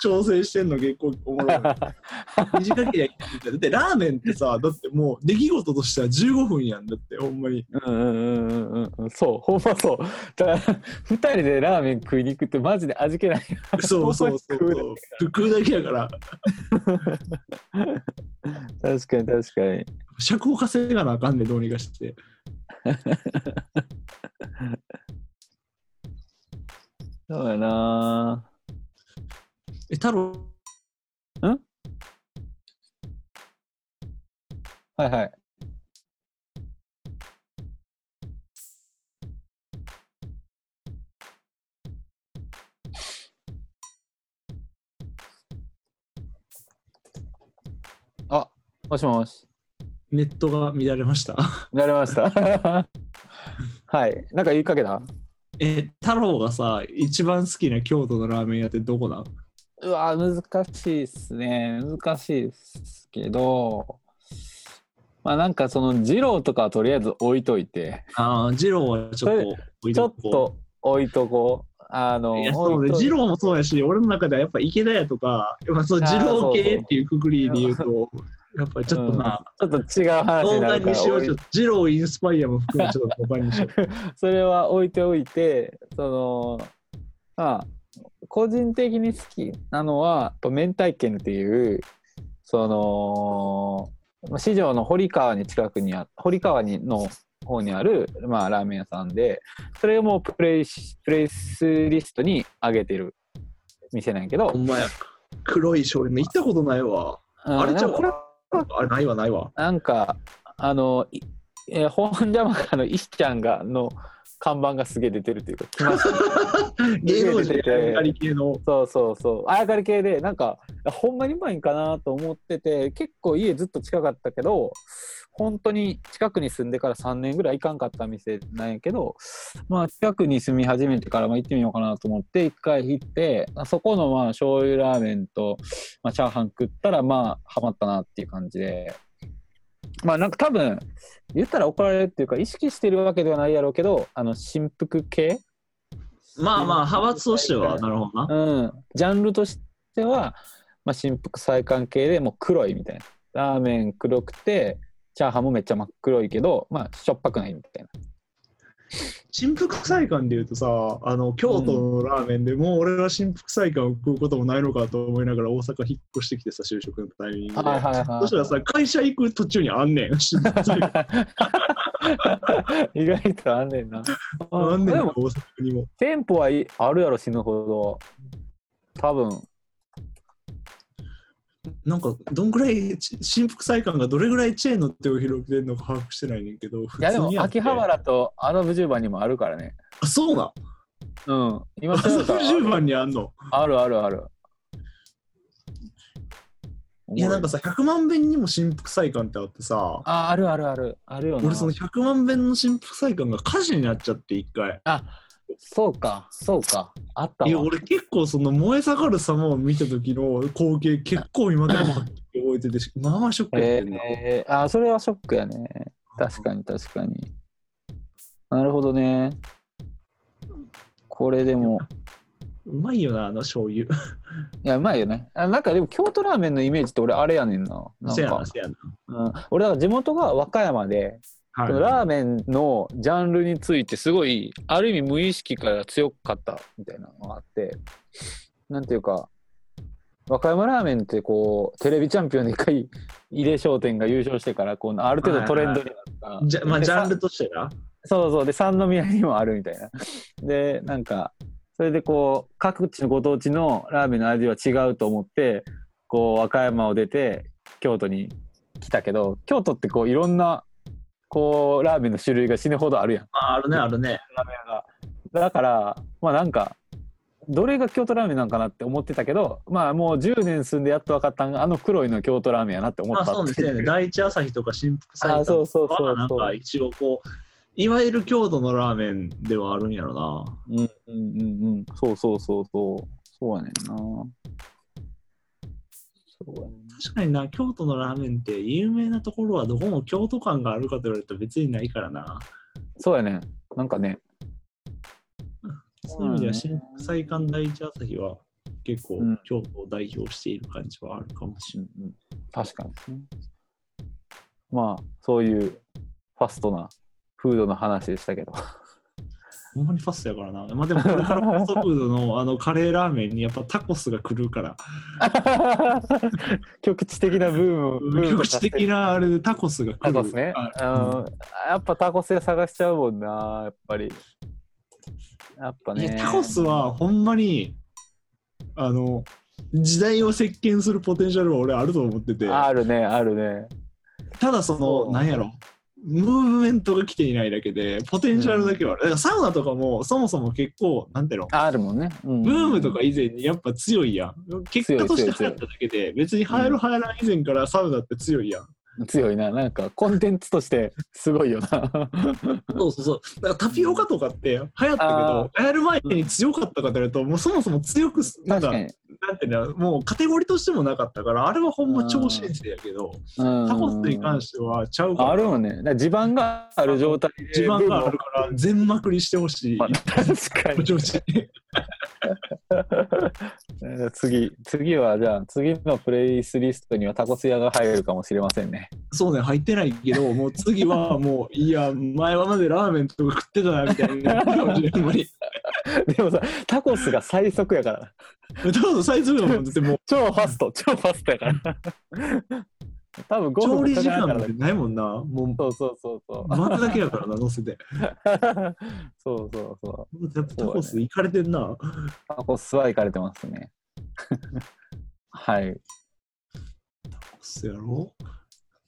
調整してんの結構おもろい。短けりゃいいだってラーメンってさ、だってもう出来事としては15分やんだって、ほんまに。
うんうんうんうんうん。そう、ほんまそう。だから、二人でラーメン食いに行くってマジで味気ない。
そうそうそう。食うだけやから、
確かに確かに。
尺を稼がなあかんねんどうにかして。
そうやな
え、太郎、
はいはい。もしもし。
ネットが乱れました。
なりました。はい。なんか言いかけた？
え、太郎がさ、一番好きな京都のラーメン屋ってどこなん
うわ、難しいっすね。難しいっすけど、まあなんかその二郎とかはとりあえず置いといて、
ああ、二郎はちょっと置い
ちょ
とこう
っと置いとこう。あの、
いやそうね、二郎もそうやし、俺の中ではやっぱ池田屋とか、やっぱそう二郎系っていうくくりで言うと、やっぱりちょっとな、
ちょっと違う話
動
になるから
画にしよう、
置い
ちょっと二郎インスパイアも含めちょっと他にしよう。
それは置いておいて、その、まあ、個人的に好きなのは、やっぱ明太圏っていう、その、まあ市場の堀川に近くにあ、堀川にの方にある、まあ、ラーメン屋さんで、それをもうプレイしプレイスリストに上げてる店なんやけど
ほ、んまや。黒い少年、行ったことないわ。
うん
あれちゃう
これ
あれないわ、ないわ。
なんか、あの、いえー本邪魔かの石ちゃんがの看板がすげえ出てるというか、来ました
芸能人あり系の。
そうそうそう。あやかり系で、なんか、ほんまにうまいんかなと思ってて、結構家ずっと近かったけど、本当に近くに住んでから3年ぐらい行かんかった店なんやけど、まあ近くに住み始めてからまあ行ってみようかなと思って、一回行って、あそこのまあ醤油ラーメンと、まあ、チャーハン食ったらまあハマったなっていう感じで、まあなんか多分、言ったら怒られるっていうか、意識してるわけではないやろうけど、あの、新福系？
まあまあ、派閥としては、なるほどな。
うん、ジャンルとしては、まあ、新福再関係でもう黒いみたいな。ラーメン黒くて、チャーハンもめっちゃ真っ黒いけど、まあ、しょっぱくないみたいな。
新福祭館で言うとさ、あの京都のラーメンでもう俺は新福祭館を食うこともないのかと思いながら大阪引っ越してきてさ、就職のタイミングで。
はいはいはい
そしたらさ、会社行く途中にあんねん。
意外とあんねんな。
あんねん、大
でも、
阪にも。
店舗はいあるやろ、死ぬほど。多分
なんか、どんぐらい、ち新福祭館がどれぐらいチェーンの手を広げてるのか把握してないねんけど、普
いやでも秋葉原と麻布十番にもあるからね。
あ、そうなん？
うん。今
麻布十番にあんの？
あるあるある。
いや、なんかさ、100万遍にも新福祭館ってあってさ、
ああるあるある。あるよな。
俺その100万遍の新福祭館が火事になっちゃって、一回。
そうか、そうか。あった
いや、
わ。
俺結構その燃え盛る様を見た時の光景結構今でも覚えててし、まあまあショックやってんな。
えー、あそれはショックやね。確かに確かに。なるほどね。これでも、
うまいよな、あの醤油。
いや、うまいよね。あなんかでも京都ラーメンのイメージって俺あれやねんな。なんか
せやな、せやな。
うん、俺だから地元が和歌山で、
はい。
そのラーメンのジャンルについてすごいある意味無意識から強かったみたいなのがあってなんていうか和歌山ラーメンってこうテレビチャンピオンで一回入江商店が優勝してからこうある程度トレンドになった、
じゃまあ、
で
ジャンルとしてな。
そうそう。で三宮にもあるみたいな。でなんかそれでこう各地のご当地のラーメンの味は違うと思ってこう和歌山を出て京都に来たけど京都ってこういろんなこうラーメンの種類が死ぬほどあるやん。
ああるね、あるね。
ラーメン屋が。だからまあなんかどれが京都ラーメンなんかなって思ってたけどまあもう10年住んでやっと分かったんがあの黒いの京都ラーメンやなって思
まあ
った
そうですね。第一朝日とか新福
あ
祭
そうそうそうそう
はなんか一応こう、いわゆる京都のラーメンではあるんやろな。
うんうんうんうん。そうそうそうそう。そうやねんな
確かにな、京都のラーメンって有名なところはどこも京都感があるかと言われると別にないからな。
そうやね。んなんかね。
そういう意味では新福祭館第一朝日は結構
うん。
京都を代表している感じはあるかもしれない。
うんうん。確かにですね。まあそういうファストなフードの話でしたけど
ほんまにファストやからな。まあでもこれからファストフードのあのカレーラーメンにやっぱタコスが来るから、
局地的なブーム
局地的なあれでタコスが来る。
タコスね、
あ
うん、やっぱタコス屋探しちゃうもんなやっぱり。やっぱね。
タコスはほんまにあの時代を席巻するポテンシャルは俺あると思ってて。
あるねあるね。
ただそのなんやろムーブメントが来ていないだけでポテンシャルだけはある、だからサウナとかもそもそも結構なんていうの
あるもんね、うん。
ブームとか以前にやっぱ強いやん。結果として流行っただけで別に流行る流行らん以前からサウナって強いやん
強いな。なんかコンテンツとしてすごいよな。
そうそうそう。だからタピオカとかって流行ったけ
あ
ど、流行る前に強かったかというと、もうそもそも強くす、なんか、なんていうの、もうカテゴリーとしてもなかったから、あれはほんま超新星やけど、
うん、
タコスに関してはちゃうから、
あるよね。だから地盤がある状態で
地盤があるから、全まくりしてほしい。
まあ確かに。
調 子
えー次次はじゃあ次のプレイスリストにはタコス屋が入るかもしれませんね。
そうね、入ってないけど、もう次はもう、いや、前はまでラーメンとか食ってたな、みたいな。
でもさタコスが最速やから。
多分最速だもん、だってもう、
超ファスト超ファストやから多分5分
調理時間なんてないもんな。も
そうそうそうそう
う、巻くだけやからな、乗せて。
そうそうそう
やっぱタコスいかれてんな。
タコスは行かれてますね はい
タコスやろ？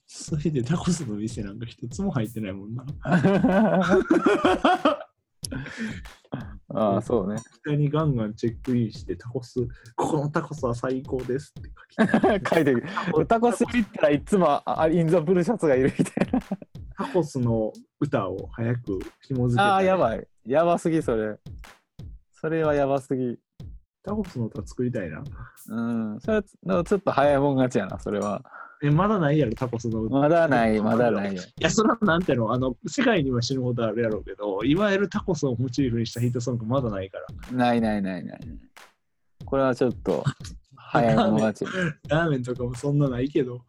それでタコスの店なんか一つも入ってないもんな。
ああそうね
下にガンガンチェックインしてタコス、ここのタコスは最高ですって書き
書いてるタコス行ったらいつもあインザブルーシャツがいるみたいな
タコスの歌を早く紐付け
ああ、や
い。
ばい。やばすぎ、それ。それはやばすぎ。
タコスの歌作りたいな。
うん。それはちょっと早いもん勝ちやな、それは。
え、まだないやろ、タコスの歌。
まだない、まだないよ。
いや、それはなんていうの、あの、世界には死ぬほどあるやろうけど、いわゆるタコスをモチーフにしたヒットソングまだないから。
ないないないない。これはちょっと早いもん勝ち。
ラーメンとかもそんなないけど。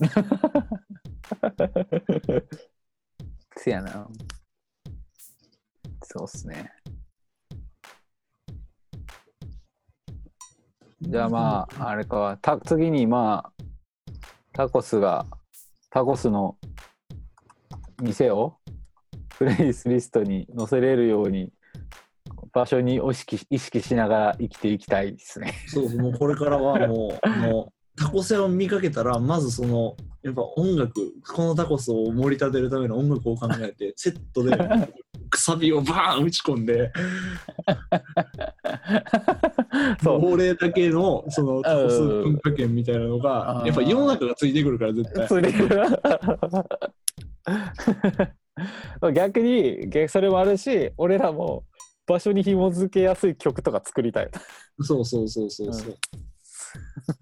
せやな。そうっすね。じゃあまあ、あれか、た次にまあ、タコスが、タコスの店をプレイスリストに載せれるように、場所に意識意識しながら生きていきたいですね。
そう、もうこれからはもう、もう、タコス屋を見かけたら、まずその、やっぱ音楽、このタコスを盛り立てるための音楽を考えて、セットで、くさびをバーン打ち込んで、
そう。
法令だけの、そのタコス文化圏みたいなのがやっぱ世の中がついてくるから、絶対。
それ 逆に逆それもあるし俺らも場所に紐付けやすい曲とか作りたい
そうそうそうそうそう。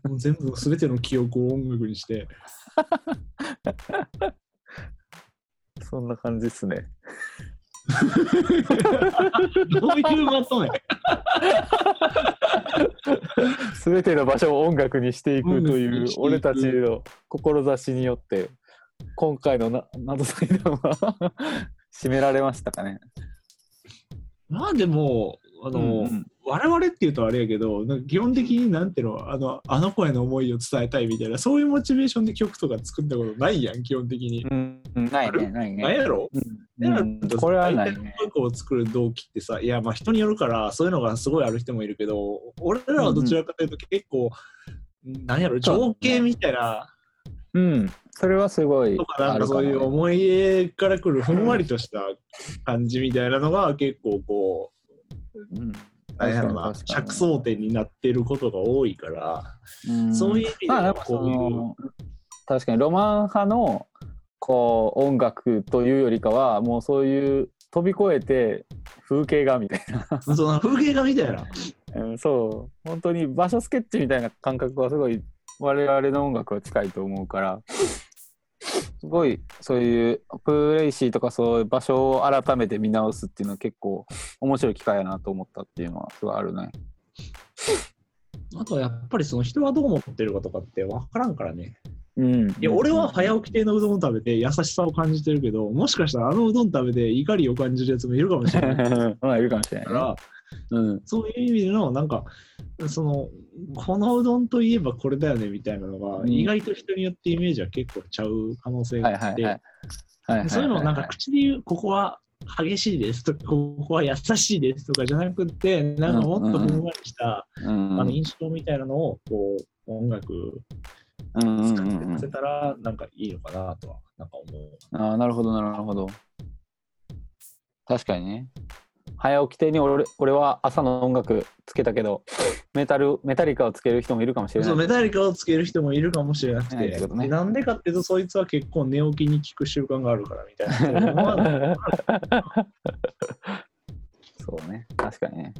もう全部、すべての記憶を音楽にして、
そんな感じっすね。
どういうまとめ？
全ての場所を音楽にしていくという俺たちの志によって今回のな謎祭壇は 締められましたかね。
まあでも、あの、
うんうん
我々っていうとあれやけど、なんか基本的になんていうの、あの、あの子への思いを伝えたいみたいな、そういうモチベーションで曲とか作ったことないやん、基本的に。
うんないねないね。
ないやろ？
うんうんこれはないね。
音楽を作る動機ってさ、いや、まあ人によるから、そういうのがすごいある人もいるけど、俺らはどちらかというと結構、なんやろ、情景みたいな、
うんそれはすごい
とか、な
あ
んかそういう思い出から来るふんわりとした感じみたいなのが結構こう、
うん
なんやろな。
確かに
着想点になってることが多いから、
うん。
そういう意味ではこういう
の確かにロマン派のこう音楽というよりかはもうそういう飛び越えて風景画みたい
その風景画みたいな。
な、うん、そう。本当に場所スケッチみたいな感覚はすごい我々の音楽は近いと思うからすごいそういうプレイシーとかそういう場所を改めて見直すっていうのは結構面白い機会やなと思ったっていうのはすごいあるね。
あとはやっぱりその人はどう思ってるかとかって分からんからね。
うん、
いや、俺は早起き系のうどんを食べて優しさを感じてるけど、もしかしたらあのうどん食べて怒りを感じるやつもいるかもしれない
まあいるかもしれないね。
から、
うん。
そういう意味での、なんか、その、このうどんといえばこれだよねみたいなのが、
うん。
意外と人によってイメージは結構ちゃう可能性
はい
があって、そういうのをなんか
はい
口で言う、ここは激しいですとか、ここは優しいですとかじゃなくて、なんかもっとふんわりした、
うん。
あの印象みたいなのを、こう、音楽使って
うんうん
出せたら、なんかいいのかなとは、なんか思う。
ああ、なるほど、なるほど。確かにね。早起き亭に俺俺は朝の音楽つけたけど、メタル、メタリカをつける人もいるかもしれない。
そうメタリカをつける人もいるかもしれなくて、
はいってことね
んでかっていうと、そいつは結構寝起きに聞く習慣があるからみたいな。ま あ
そうね、確かにね。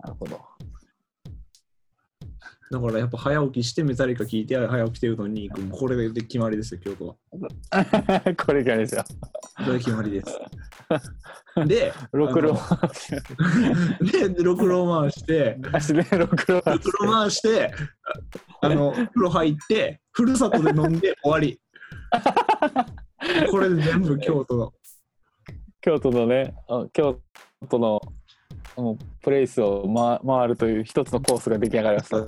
なるほど。
だからやっぱ早起きしてメタリカ聞いて早起きてうどんに行く。これで決まりですよ、京都は。
これからですよ。
これ決まりです。で、
ろくろ
で、ろくろ回して、
ろくろ
回して、ああの、風呂入って、ふるさとで飲んで終わり。これで全部京都の。
京都のね、あ京都のプレイスを、ま、回るという一つのコースが出来上がりました。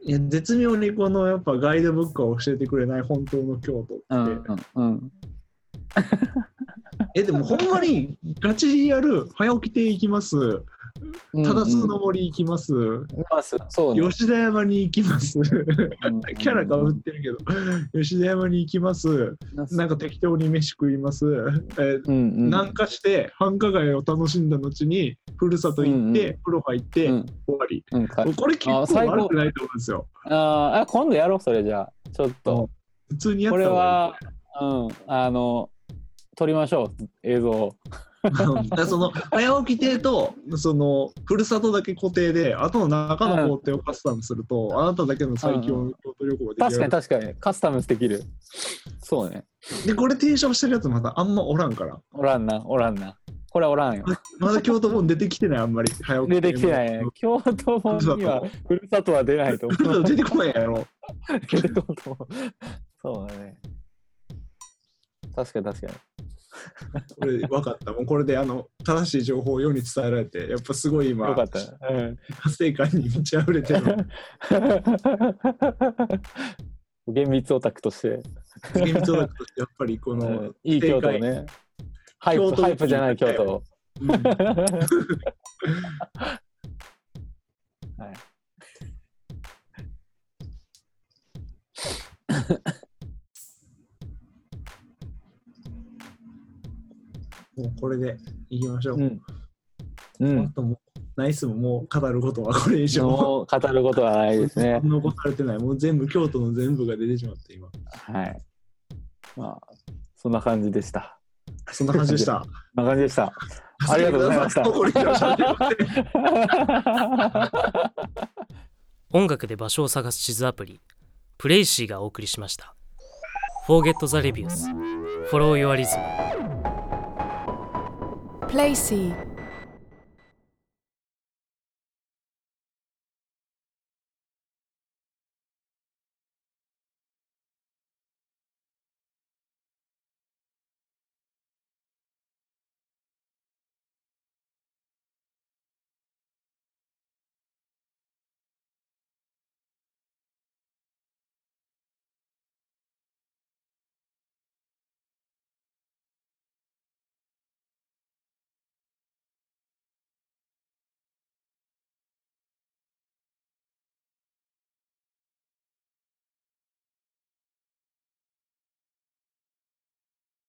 いや絶妙にこのやっぱガイドブックを教えてくれない本当の京都って、
うんうんうん。
えでもほんまにガチでやる早起き亭行きます。ただ数の森行きます、
まあそそうね。
吉田山に行きます。
うん。
キャラかぶってるけど吉田山に行きます。なんか適当に飯食います、え
うんうん。
南下して繁華街を楽しんだ後にふるさと行って、
うんうん。
風呂入って、
うん。
終わり。
うん。か
これ結構悪くないと思うんですよ。
あーあ、今度やろう、それじゃあ。ちょっと。
普通にやっ
これ
た方がいい。
は、うん、あの、撮りましょう、映像
その早起き亭とそのふるさとだけ固定であとの中の工程をカスタムすると、あなただけの最強の京都旅行ができ
確か
る
に確かに、カスタムできる。そうね。
でこれ提唱してるやつまだあんまおらんから
おらんな、おらんな。これはおらんよ。
まだ京都本出てきてないあんまり早起き
出
亭
てきてないね。京都本にはふるさとは出ないと思う。
ふるさと出てこないやろ
出てこんと思うそうだね。確かに確かに。
これ分かったもうこれであの正しい情報を世に伝えられてやっぱすごい今
よかった。うん。
達成感に満ち溢れてる
厳密オタクとして、
厳密だとやっぱりこ
う
の
ん、いい京都をね。ハイプ、
京都
ハイプじゃない京都を。
うん
はい。
もうこれでいきましょう、
うん。うん。
あともうナイスももう語ることはこれ以上
もう語ることはないですね。
残されてない。もう全部、京都の全部が出てしまって、今。
はい。まあ、そんな感じでした。
そんな感じでした。
そんな感じでした。ありがとうございました
音楽で場所を探す地図アプリプレイシーがお送りしました Forget the Reviews Follow Your Rhythm
Play C.